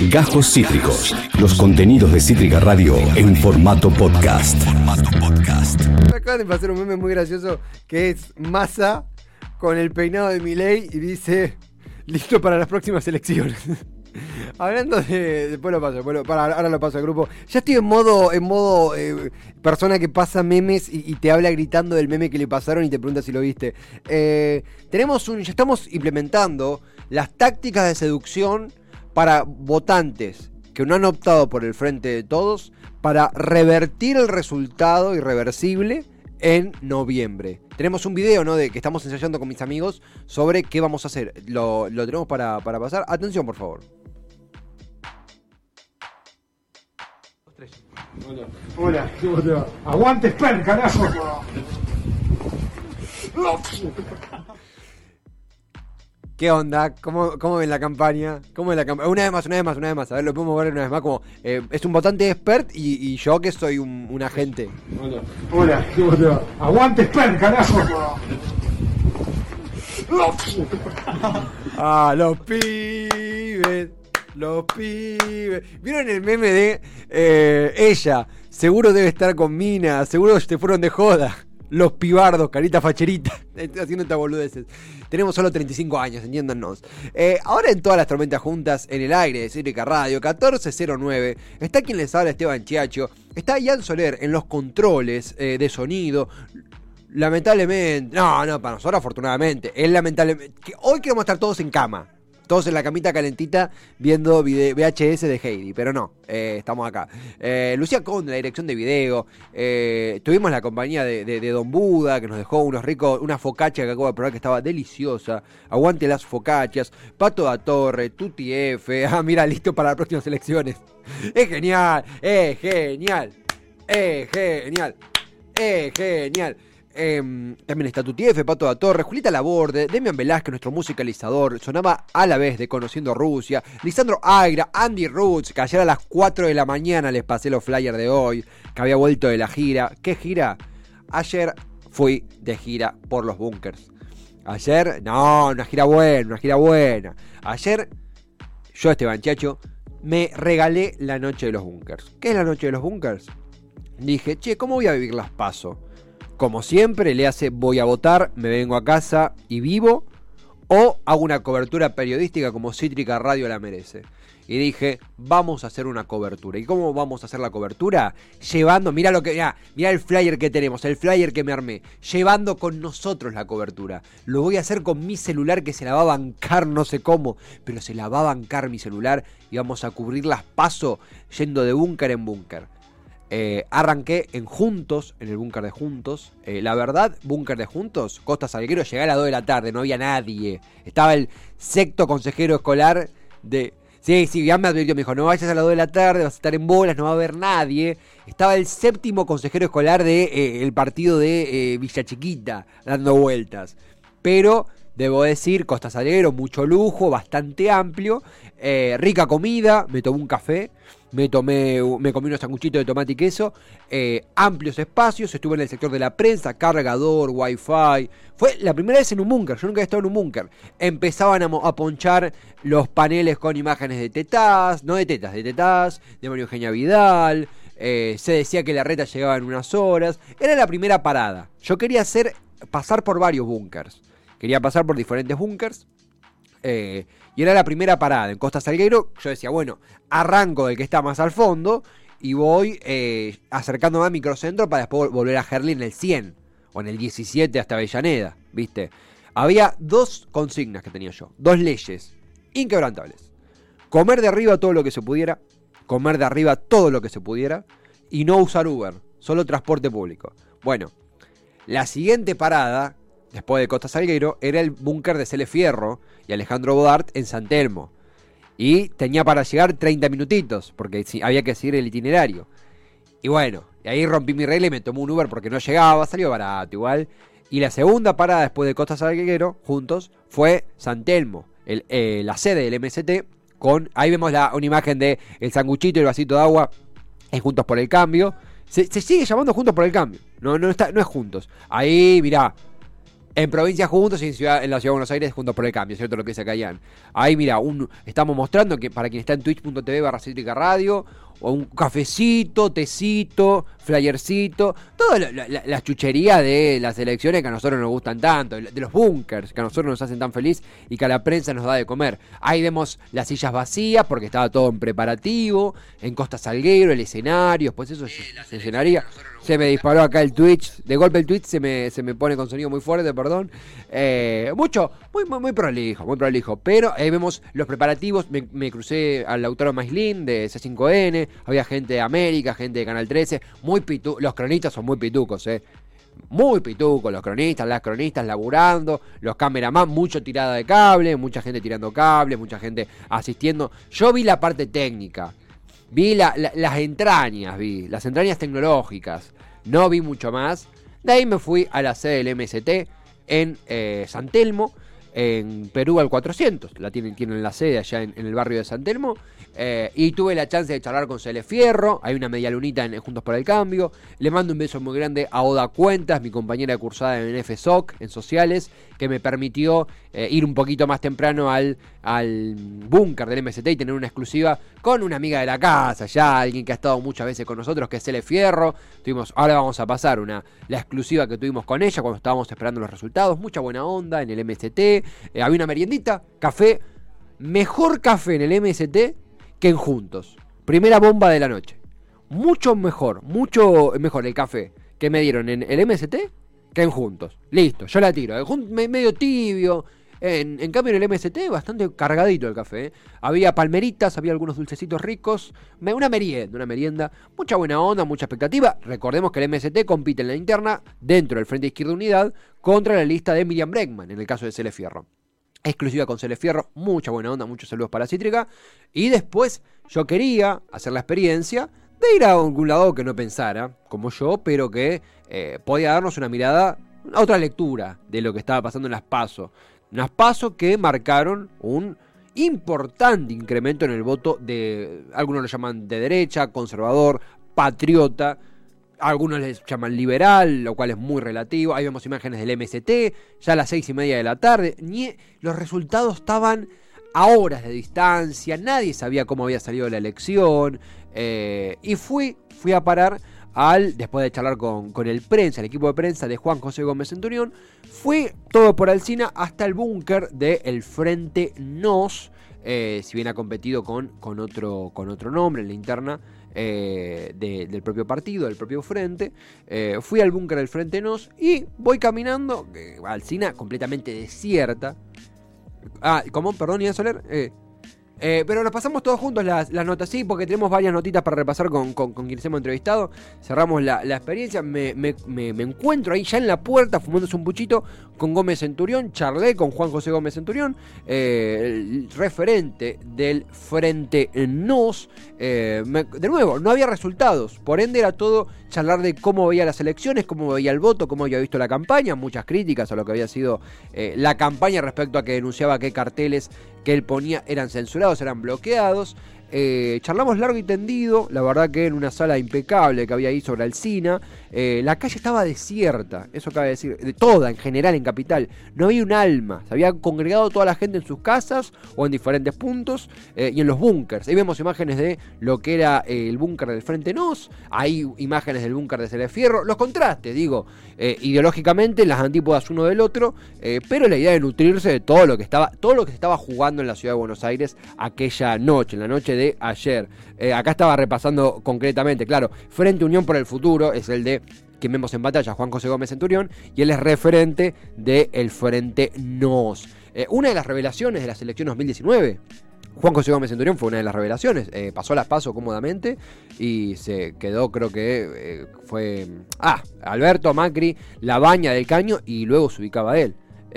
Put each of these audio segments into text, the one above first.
Gajos Cítricos. Los contenidos de Cítrica Radio en formato podcast. Acaban de pasar un meme muy gracioso que es Massa con el peinado de Milei y dice listo para las próximas elecciones. Hablando de. Después lo paso, lo- para, ahora lo paso al grupo. Ya estoy en modo, en modo eh, persona que pasa memes y, y te habla gritando del meme que le pasaron y te pregunta si lo viste. Eh, tenemos un. Ya estamos implementando las tácticas de seducción para votantes que no han optado por el frente de todos para revertir el resultado irreversible en noviembre. Tenemos un video, ¿no? De que estamos ensayando con mis amigos sobre qué vamos a hacer. Lo, lo tenemos para, para pasar. Atención, por favor. Hola, ¿cómo te va? Aguante Sper, carajo. ¿Qué onda? ¿Cómo, cómo ven la campaña? ¿Cómo ven la campaña? Una vez más, una vez más, una vez más. A ver, lo podemos ver una vez más como... eh, es un votante expert y, y yo que soy un, un agente. Hola. Hola, ¿cómo te va? Aguante Sper, carajo. Ah, los pibes, los pibes. ¿Vieron el meme de eh, ella? Seguro debe estar con Mina, seguro te fueron de joda. Los pibardos, carita facherita. Haciendo estas boludeces. Tenemos solo 35 años, entiéndanos. Eh, ahora en todas las tormentas juntas, en el aire de Cítrica Radio, 1409, está quien les habla Esteban Chiacho. Está Ian Soler en los controles eh, de sonido. Lamentablemente, no, no, para nosotros afortunadamente, es lamentablemente, que hoy queremos estar todos en cama, todos en la camita calentita viendo VHS de Heidi, pero no, eh, estamos acá. Eh, Lucía Conde, la dirección de video, eh, tuvimos la compañía de, de- Don Buda, que nos dejó unos ricos, una focaccia que acabo de probar que estaba deliciosa, aguante las focaccias, Pato da Torre, Tuti F, ah, mira, listo para las próximas elecciones. Es genial, es genial, es genial, es genial. Em, también está Tutiefe, Pato da Torre, Julita Laborde, Demian Velázquez, nuestro musicalizador, sonaba a la vez de Conociendo Rusia, Lisandro Agra, Andy Roots, que ayer a las 4 de la mañana les pasé los flyers de hoy, que había vuelto de la gira. ¿Qué gira? Ayer fui de gira por los bunkers. Ayer, no, una gira buena, una gira buena. Ayer, yo, Esteban Chacho, me regalé la noche de los bunkers. ¿Qué es la noche de los bunkers? Dije, che, ¿cómo voy a vivir las paso? Como siempre, le hace voy a votar, me vengo a casa y vivo, o hago una cobertura periodística como Cítrica Radio la merece. Y dije, vamos a hacer una cobertura. ¿Y cómo vamos a hacer la cobertura? Llevando, mira lo que, mira, el flyer que tenemos, el flyer que me armé. Llevando con nosotros la cobertura. Lo voy a hacer con mi celular que se la va a bancar, no sé cómo, pero se la va a bancar mi celular y vamos a cubrir las paso yendo de búnker en búnker. Eh, arranqué en Juntos, en el búnker de Juntos. Eh, la verdad, búnker de Juntos, Costa Salguero, llegué a las 2 de la tarde, no había nadie. Estaba el sexto consejero escolar de... Sí, sí, ya me advirtió, me dijo, no vayas a las 2 de la tarde, vas a estar en bolas, no va a haber nadie. Estaba el séptimo consejero escolar del de, eh, el partido de Villa Chiquita, dando vueltas. Pero, debo decir, Costa Salguero, mucho lujo, bastante amplio, rica comida, me tomé un café, me tomé, me comí unos sanguchitos de tomate y queso, eh, amplios espacios, estuve en el sector de la prensa, cargador, wifi. Fue la primera vez en un búnker, yo nunca he estado en un búnker. Empezaban a ponchar los paneles con imágenes de tetas, no de tetas, de tetas, de María Eugenia Vidal. eh, se decía que la reta llegaba en unas horas. Era la primera parada. Yo quería hacer, pasar por varios búnkers. Quería pasar por diferentes búnkers. Eh, y era la primera parada en Costa Salguero. Yo decía, bueno, arranco del que está más al fondo y voy eh, acercándome a Microcentro para después volver a Gerli en el 100 o en el 17 hasta Avellaneda, ¿viste? Había dos consignas que tenía yo, dos leyes inquebrantables. Comer de arriba todo lo que se pudiera, comer de arriba todo lo que se pudiera y no usar Uber, solo transporte público. Bueno, la siguiente parada, después de Costa Salguero, era el búnker de Cele Fierro y Alejandro Bodart en San Telmo. Y tenía para llegar 30 minutitos, porque había que seguir el itinerario. Y bueno, ahí rompí mi regla y me tomé un Uber porque no llegaba, salió barato igual. Y la segunda parada después de Costa Salguero, juntos, fue San Telmo, el, eh, la sede del MST, con, ahí vemos la, una imagen de el sanguchito y el vasito de agua, en Juntos por el Cambio. Se, se sigue llamando Juntos por el Cambio, no, no, está, no es Juntos. Ahí, mirá, En provincia juntos y en, ciudad, en la ciudad de Buenos Aires juntos por el cambio, ¿cierto? Lo que dice Cayan. Ahí, mira, un, estamos mostrando que para quien está en twitch.tv barra cítrica radio, o un cafecito, tecito, flyercito, toda la, la, la, chuchería de las elecciones que a nosotros nos gustan tanto, de los bunkers que a nosotros nos hacen tan feliz y que a la prensa nos da de comer. Ahí vemos las sillas vacías porque estaba todo en preparativo, en Costa Salguero, el escenario, después eso se, llenaría. Se me disparó acá el Twitch, de golpe el Twitch se me, se me pone con sonido muy fuerte, perdón. Eh, mucho, muy, muy, muy prolijo, muy prolijo. Pero ahí vemos los preparativos, me, me crucé al Lautaro Maislin de C5N, había gente de América, gente de Canal 13, muy pitu los cronistas son muy pitucos, eh. Muy pitucos los cronistas, las cronistas laburando, los cameraman, mucho tirada de cable, mucha gente tirando cable, mucha gente asistiendo. Yo vi la parte técnica, vi las entrañas, vi las entrañas tecnológicas, no vi mucho más. De ahí me fui a la sede del MST en eh, San Telmo, en Perú al 400. La tienen, tienen la sede allá en, el barrio de San Telmo. Eh, y tuve la chance de charlar con Cele Fierro, hay una media lunita en Juntos por el Cambio. Le mando un beso muy grande a Oda Cuentas, mi compañera cursada en FSOC, en sociales, que me permitió eh, ir un poquito más temprano al, al búnker del MST y tener una exclusiva con una amiga de la casa, ya alguien que ha estado muchas veces con nosotros, que es Cele Fierro. Tuvimos, ahora vamos a pasar una, la exclusiva que tuvimos con ella cuando estábamos esperando los resultados. Mucha buena onda en el MST. Eh, había una meriendita, café. Mejor café en el MST que en Juntos. Primera bomba de la noche. Mucho mejor, mucho mejor el café que me dieron en el MST que en Juntos. Listo, yo la tiro. medio tibio. En, cambio en el MST bastante cargadito el café. ¿eh? Había palmeritas, había algunos dulcecitos ricos. Una merienda, una merienda. Mucha buena onda, mucha expectativa. Recordemos que el MST compite en la interna dentro del Frente Izquierda Unidad contra la lista de Miriam Bregman en el caso de Cele Fierro exclusiva con Celefierro, mucha buena onda, muchos saludos para Cítrica. Y después yo quería hacer la experiencia de ir a algún lado que no pensara, como yo, pero que eh, podía darnos una mirada, otra lectura de lo que estaba pasando en las PASO. Unas PASO que marcaron un importante incremento en el voto de, algunos lo llaman de derecha, conservador, patriota, algunos les llaman liberal, lo cual es muy relativo. Ahí vemos imágenes del MST, ya a las seis y media de la tarde. Ni, los resultados estaban a horas de distancia, nadie sabía cómo había salido la elección. Eh, y fui, fui a parar al, después de charlar con, con, el prensa, el equipo de prensa de Juan José Gómez Centurión, fui todo por Alcina hasta el búnker del Frente Nos. Eh, si bien ha competido con, con, otro, con otro nombre en la interna, eh, del propio partido, del propio frente. Fui al búnker del Frente Nos y voy caminando, Alcina completamente desierta. Ah, ¿cómo? Perdón, Ian Soler. Eh, pero nos pasamos todos juntos las, notas, sí, porque tenemos varias notitas para repasar con, con, quienes hemos entrevistado. Cerramos la, experiencia. Me, encuentro ahí ya en la puerta fumándose un puchito con Gómez Centurión. Charlé con Juan José Gómez Centurión, eh, el referente del Frente Nos. Eh, de nuevo, no había resultados. Por ende, era todo charlar de cómo veía las elecciones, cómo veía el voto, cómo había visto la campaña. Muchas críticas a lo que había sido la campaña respecto a que denunciaba que carteles que él ponía eran censurados, eran bloqueados. Eh, charlamos largo y tendido, la verdad que en una sala impecable que había ahí sobre Alcina. Eh, la calle estaba desierta, eso cabe decir, de toda en general en Capital. No había un alma, se había congregado toda la gente en sus casas o en diferentes puntos eh, y en los búnkers. Ahí vemos imágenes de lo que era el búnker del Frente Nos, hay imágenes del búnker de Celefierro, los contrastes, digo, ideológicamente las antípodas uno del otro, pero la idea de nutrirse de todo lo que estaba, todo lo que se estaba jugando en la ciudad de Buenos Aires aquella noche, en la noche de ayer. Eh, acá estaba repasando concretamente, claro, Frente Unión por el Futuro es el de que vemos en batalla, Juan José Gómez Centurión, y él es referente del Frente Nos. Eh, una de las revelaciones de la selección 2019. Juan José Gómez Centurión fue una de las revelaciones. Eh, pasó las paso cómodamente y se quedó, creo que fue. Ah, Alberto Macri, la baña del caño y luego se ubicaba él.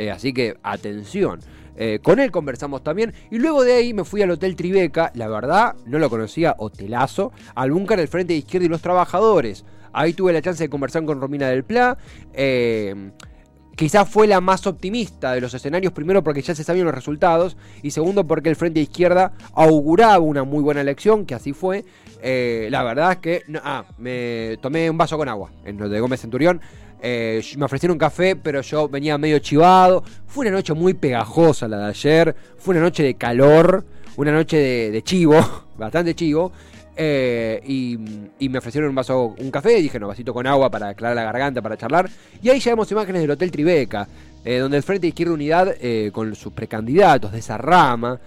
así que atención. Eh, con él conversamos también. Y luego de ahí me fui al Hotel Tribeca. La verdad, no lo conocía, hotelazo. Al búnker del Frente de Izquierda y los Trabajadores. Ahí tuve la chance de conversar con Romina del Pla. Eh, quizás fue la más optimista de los escenarios, primero porque ya se sabían los resultados y segundo porque el Frente de Izquierda auguraba una muy buena elección, que así fue. Eh, la verdad es que ah, me tomé un vaso con agua en lo de Gómez Centurión. Eh, me ofrecieron un café, pero yo venía medio chivado. Fue una noche muy pegajosa la de ayer. Fue una noche de calor, una noche de, chivo, bastante chivo. Eh, y, me ofrecieron un vaso, un café, dije, no, vasito con agua para aclarar la garganta, para charlar. Y ahí ya vemos imágenes del Hotel Tribeca, eh, donde el Frente de Izquierda Unidad, con sus precandidatos de esa rama,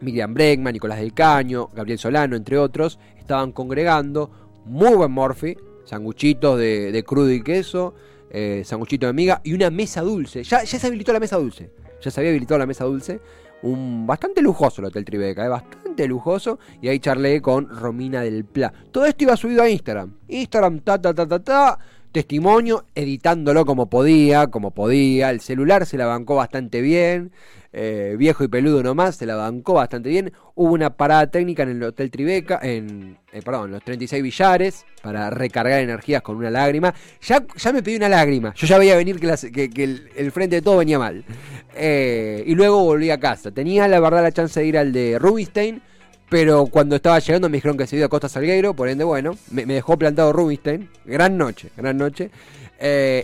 Miriam Bregman, Nicolás del Caño, Gabriel Solano, entre otros, estaban congregando. Muy buen morfi, sanguchitos de, crudo y queso, eh, sanguchito de miga y una mesa dulce. Ya, ya se habilitó la mesa dulce. Ya se había habilitado la mesa dulce. Un bastante lujoso el Hotel Tribeca, eh, bastante lujoso. Y ahí charlé con Romina del Pla. Todo esto iba subido a Instagram. Instagram, ta, ta, ta, ta, ta. Testimonio, editándolo como podía, como podía. El celular se la bancó bastante bien. Eh, viejo y peludo nomás, se la bancó bastante bien. Hubo una parada técnica en el Hotel Tribeca, en, eh, perdón, los 36 billares, para recargar energías con una lágrima. Ya, ya me pedí una lágrima, yo ya veía venir que, que, el, frente de todo venía mal. Eh, y luego volví a casa. Tenía la verdad la chance de ir al de Rubinstein, pero cuando estaba llegando me dijeron que se iba a Costa Salgueiro, por ende, bueno, me, dejó plantado Rubinstein. Gran noche, gran noche.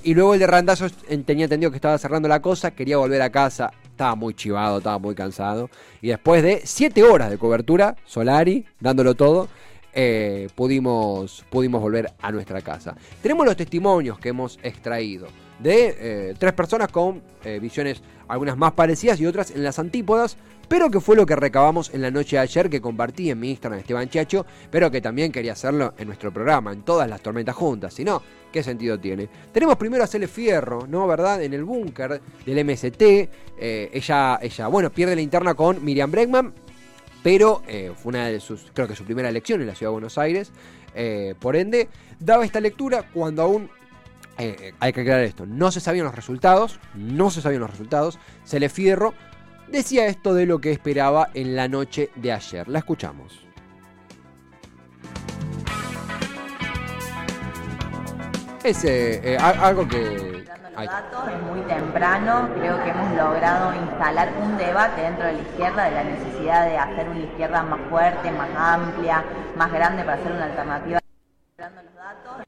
y luego el de Randazzo tenía entendido que estaba cerrando la cosa, quería volver a casa estaba muy chivado, estaba muy cansado. Y después de 7 horas de cobertura, Solari, dándolo todo, eh, pudimos, pudimos volver a nuestra casa. Tenemos los testimonios que hemos extraído de eh, tres personas con eh, visiones algunas más parecidas y otras en las antípodas, pero que fue lo que recabamos en la noche de ayer que compartí en mi Instagram Esteban Chacho, pero que también quería hacerlo en nuestro programa, en todas las tormentas juntas, si no, ¿qué sentido tiene? Tenemos primero a Cele Fierro, ¿no? ¿Verdad? En el búnker del MST, eh, ella, ella, bueno, pierde la interna con Miriam Bregman, pero eh, fue una de sus, creo que su primera elección en la ciudad de Buenos Aires, eh, por ende, daba esta lectura cuando aún hay que aclarar esto, no se sabían los resultados, no se sabían los resultados, Cele Fierro decía esto de lo que esperaba en la noche de ayer. La escuchamos. Es eh, algo que... Los datos es muy temprano, creo que hemos logrado instalar un debate dentro de la izquierda de la necesidad de hacer una izquierda más fuerte, más amplia, más grande para hacer una alternativa. Los datos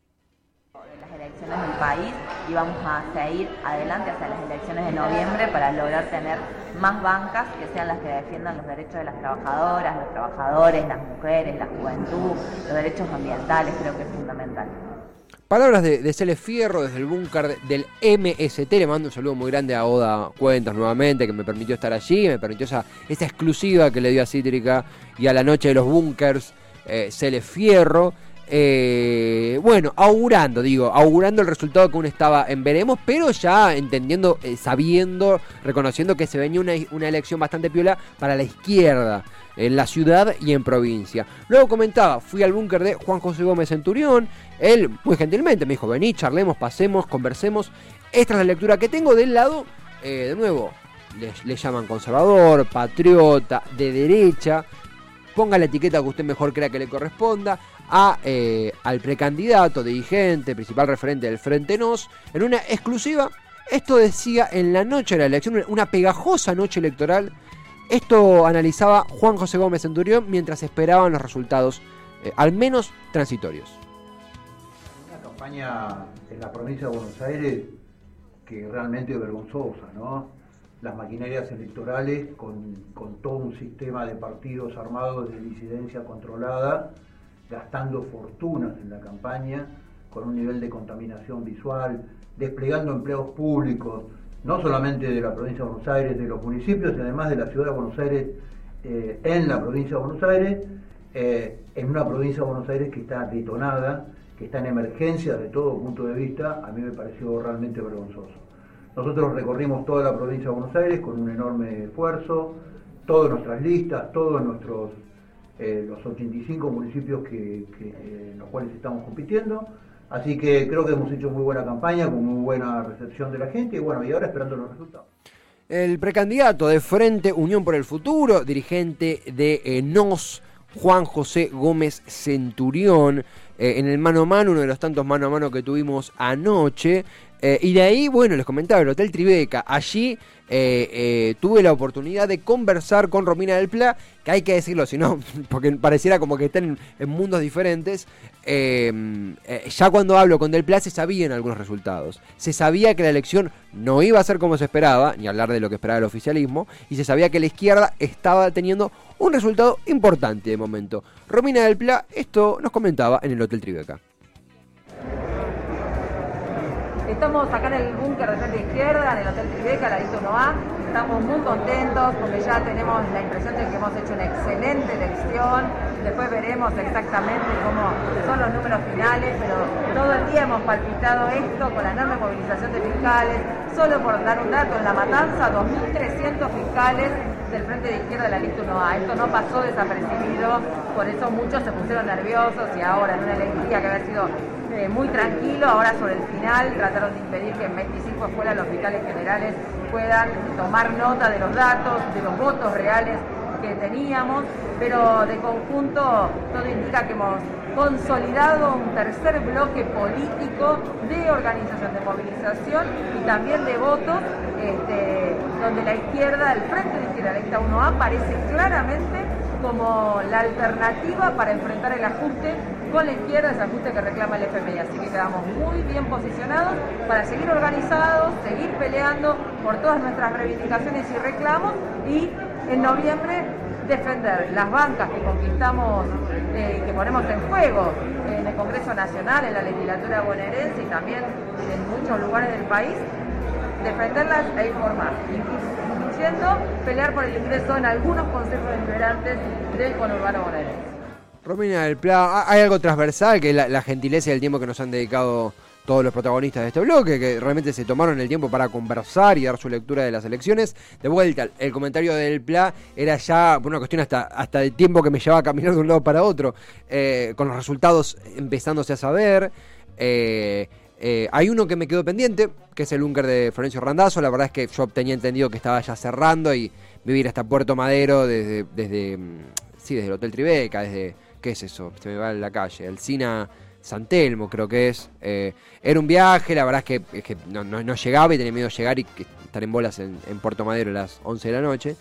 elecciones del país y vamos a seguir adelante hacia las elecciones de noviembre para lograr tener más bancas que sean las que defiendan los derechos de las trabajadoras, los trabajadores, las mujeres, la juventud, los derechos ambientales, creo que es fundamental. Palabras de, de Cele Fierro desde el búnker del MST. Le mando un saludo muy grande a Oda Cuentas nuevamente, que me permitió estar allí, me permitió esa, esa exclusiva que le dio a Cítrica y a la noche de los búnkers, eh, Cele Fierro. Eh, bueno, augurando, digo, augurando el resultado que uno estaba en veremos, pero ya entendiendo, eh, sabiendo, reconociendo que se venía una, una, elección bastante piola para la izquierda, en la ciudad y en provincia. Luego comentaba, fui al búnker de Juan José Gómez Centurión, él muy gentilmente me dijo, vení, charlemos, pasemos, conversemos. Esta es la lectura que tengo del lado, eh, de nuevo, le llaman conservador, patriota, de derecha, ponga la etiqueta que usted mejor crea que le corresponda eh, al precandidato, dirigente, principal referente del Frente Nos, en una exclusiva. Esto decía en la noche de la elección, una pegajosa noche electoral. Esto analizaba Juan José Gómez Centurión mientras esperaban los resultados, eh, al menos transitorios. Una campaña en la provincia de Buenos Aires que realmente es vergonzosa, ¿no? Las maquinarias electorales con, con todo un sistema de partidos armados de disidencia controlada gastando fortunas en la campaña, con un nivel de contaminación visual, desplegando empleos públicos, no solamente de la provincia de Buenos Aires, de los municipios y además de la ciudad de Buenos Aires, eh, en la provincia de Buenos Aires, eh, en una provincia de Buenos Aires que está detonada, que está en emergencia de todo punto de vista, a mí me pareció realmente vergonzoso. Nosotros recorrimos toda la provincia de Buenos Aires con un enorme esfuerzo, todas nuestras listas, todos nuestros eh, los 85 municipios que, eh, en los cuales estamos compitiendo. Así que creo que hemos hecho muy buena campaña, con muy buena recepción de la gente y bueno, y ahora esperando los resultados. El precandidato de Frente Unión por el Futuro, dirigente de eh, NOS, Juan José Gómez Centurión, eh, en el mano a mano, uno de los tantos mano a mano que tuvimos anoche. Eh, y de ahí, bueno, les comentaba, el Hotel Tribeca. Allí eh, eh, tuve la oportunidad de conversar con Romina del Pla, que hay que decirlo, si no, porque pareciera como que están en, en mundos diferentes. eh, ya cuando hablo con Del Pla se sabían algunos resultados. Se sabía que la elección no iba a ser como se esperaba, ni hablar de lo que esperaba el oficialismo, y se sabía que la izquierda estaba teniendo un resultado importante de momento. Romina del Pla esto nos comentaba en el Hotel Tribeca. Estamos acá en el búnker de frente izquierda, en el Hotel Tribeca, la lista 1A. Estamos muy contentos porque ya tenemos la impresión de que hemos hecho una excelente elección. Después veremos exactamente cómo son los números finales, pero todo el día hemos palpitado esto con la enorme movilización de fiscales. Solo por dar un dato, en La Matanza, 2.300 fiscales del frente de izquierda de la lista 1A. Esto no pasó desapercibido, por eso muchos se pusieron nerviosos y ahora en una elección que había sido eh, muy tranquilo, ahora sobre el final trataron de impedir que en 25 escuelas los fiscales generales puedan tomar nota de los datos, de los votos reales que teníamos, pero de conjunto todo indica que hemos consolidado un tercer bloque político de organización, de movilización y también de votos, este, donde la izquierda, el frente de izquierda, la lista 1A, aparece claramente como la alternativa para enfrentar el ajuste con la izquierda, ese ajuste que reclama el FMI. Así que quedamos muy bien posicionados para seguir organizados, seguir peleando por todas nuestras reivindicaciones y reclamos y en noviembre defender las bancas que conquistamos, eh, que ponemos en juego en el Congreso Nacional, en la legislatura bonaerense y también en muchos lugares del país, defenderlas e informar, incluyendo pelear por el ingreso en algunos consejos deliberantes del conurbano bonaerense. Romina del Pla, ha- hay algo transversal que es la, gentileza y el tiempo que nos han dedicado todos los protagonistas de este bloque, que realmente se tomaron el tiempo para conversar y dar su lectura de las elecciones. De vuelta, el comentario del Pla era ya por una cuestión hasta, hasta de tiempo que me llevaba a caminar de un lado para otro, eh, con los resultados empezándose a saber. eh, eh, hay uno que me quedó pendiente, que es el búnker de Florencio Randazzo. La verdad es que yo tenía entendido que estaba ya cerrando y vivir hasta Puerto Madero desde, desde mm, sí, desde el Hotel Tribeca, desde, ¿qué es eso? Se me va en la calle, el Sina San Telmo creo que es. Eh, era un viaje, la verdad es que, no, no- no llegaba y tenía miedo de llegar y estar en bolas en, en Puerto Madero a las 11 de la noche.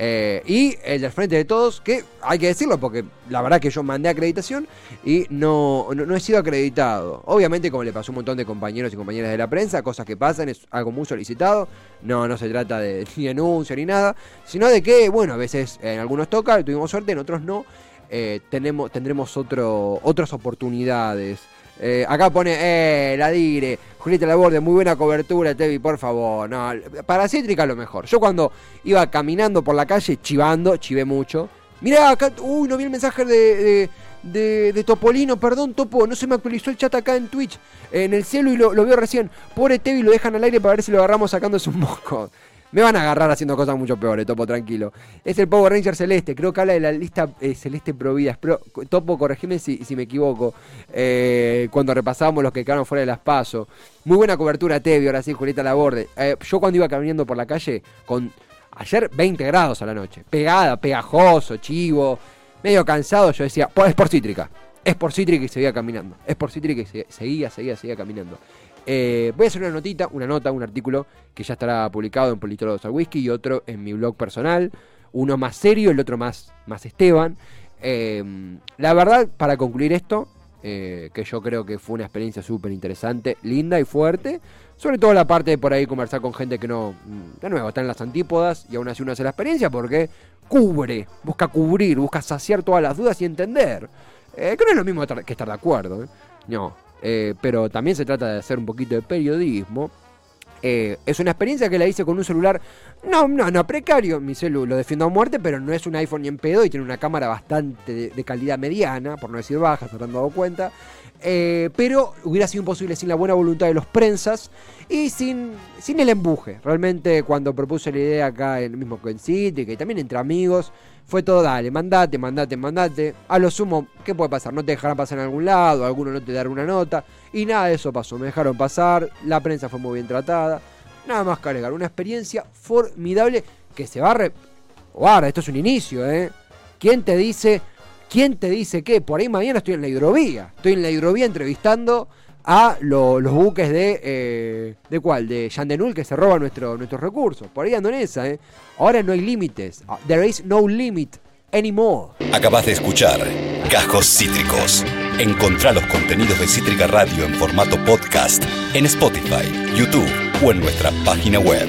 Eh, y el del frente de todos, que hay que decirlo porque la verdad que yo mandé acreditación y no, no, he sido acreditado. Obviamente, como le pasó a un montón de compañeros y compañeras de la prensa, cosas que pasan, es algo muy solicitado. No, no se trata de ni anuncio ni nada, sino de que, bueno, a veces en algunos toca, tuvimos suerte, en otros no. Eh, tenemos, tendremos otro, otras oportunidades. Eh, acá pone, eh, la dire, Julieta Laborde, muy buena cobertura, Tevi, por favor. No, para Cítrica lo mejor. Yo cuando iba caminando por la calle, chivando, chivé mucho. Mirá, acá, uy, no vi el mensaje de, de, de- de Topolino, perdón, Topo, no se me actualizó el chat acá en Twitch, en el cielo y lo, lo veo recién. Pobre Tevi, lo dejan al aire para ver si lo agarramos sacándose un moco. Me van a agarrar haciendo cosas mucho peores, Topo, tranquilo. Es el Power Ranger Celeste, creo que habla de la lista eh, Celeste Providas. Pero, Topo, corregime si, me equivoco. eh, cuando repasábamos los que quedaron fuera de las pasos. Muy buena cobertura, Tevi, ahora sí, Julieta Laborde. Eh, yo cuando iba caminando por la calle, con ayer 20 grados a la noche, pegada, pegajoso, chivo, medio cansado, yo decía, es por cítrica. Es por cítrica y seguía caminando. Es por cítrica y se- seguía, seguía, seguía caminando. Eh, voy a hacer una notita, una nota, un artículo que ya estará publicado en Politólogos al Whisky y otro en mi blog personal. Uno más serio, el otro más, más Esteban. Eh, la verdad, para concluir esto, eh, que yo creo que fue una experiencia súper interesante, linda y fuerte. Sobre todo la parte de por ahí conversar con gente que no, de nuevo, está en las antípodas y aún así uno hace la experiencia porque cubre, busca cubrir, busca saciar todas las dudas y entender. Eh, que no es lo mismo que estar de acuerdo, no. Eh, pero también se trata de hacer un poquito de periodismo. Eh, es una experiencia que la hice con un celular, no, no, no, precario. Mi celu lo defiendo a muerte, pero no es un iPhone ni en pedo y tiene una cámara bastante de, calidad mediana, por no decir baja, se habrán dado cuenta. Eh, pero hubiera sido imposible sin la buena voluntad de los prensas y sin, sin el embuje. Realmente cuando propuse la idea acá en el mismo en City, que también entre amigos, fue todo dale, mandate, mandate, mandate. A lo sumo, ¿qué puede pasar? No te dejarán pasar en algún lado, alguno no te dará una nota. Y nada de eso pasó, me dejaron pasar, la prensa fue muy bien tratada. Nada más que agregar, una experiencia formidable que se va a... Re... Guarda, esto es un inicio, ¿eh? ¿Quién te dice ¿Quién te dice qué? Por ahí mañana estoy en la hidrovía. Estoy en la hidrovía entrevistando a lo- los buques de. eh, ¿De cuál? De Yandenul que se roban nuestro, nuestros recursos. Por ahí ando en esa, ¿eh? Ahora no hay límites. Ah, There is no limit anymore. Acabas de escuchar Cajos Cítricos. Encontrá los contenidos de Cítrica Radio en formato podcast en Spotify, YouTube o en nuestra página web.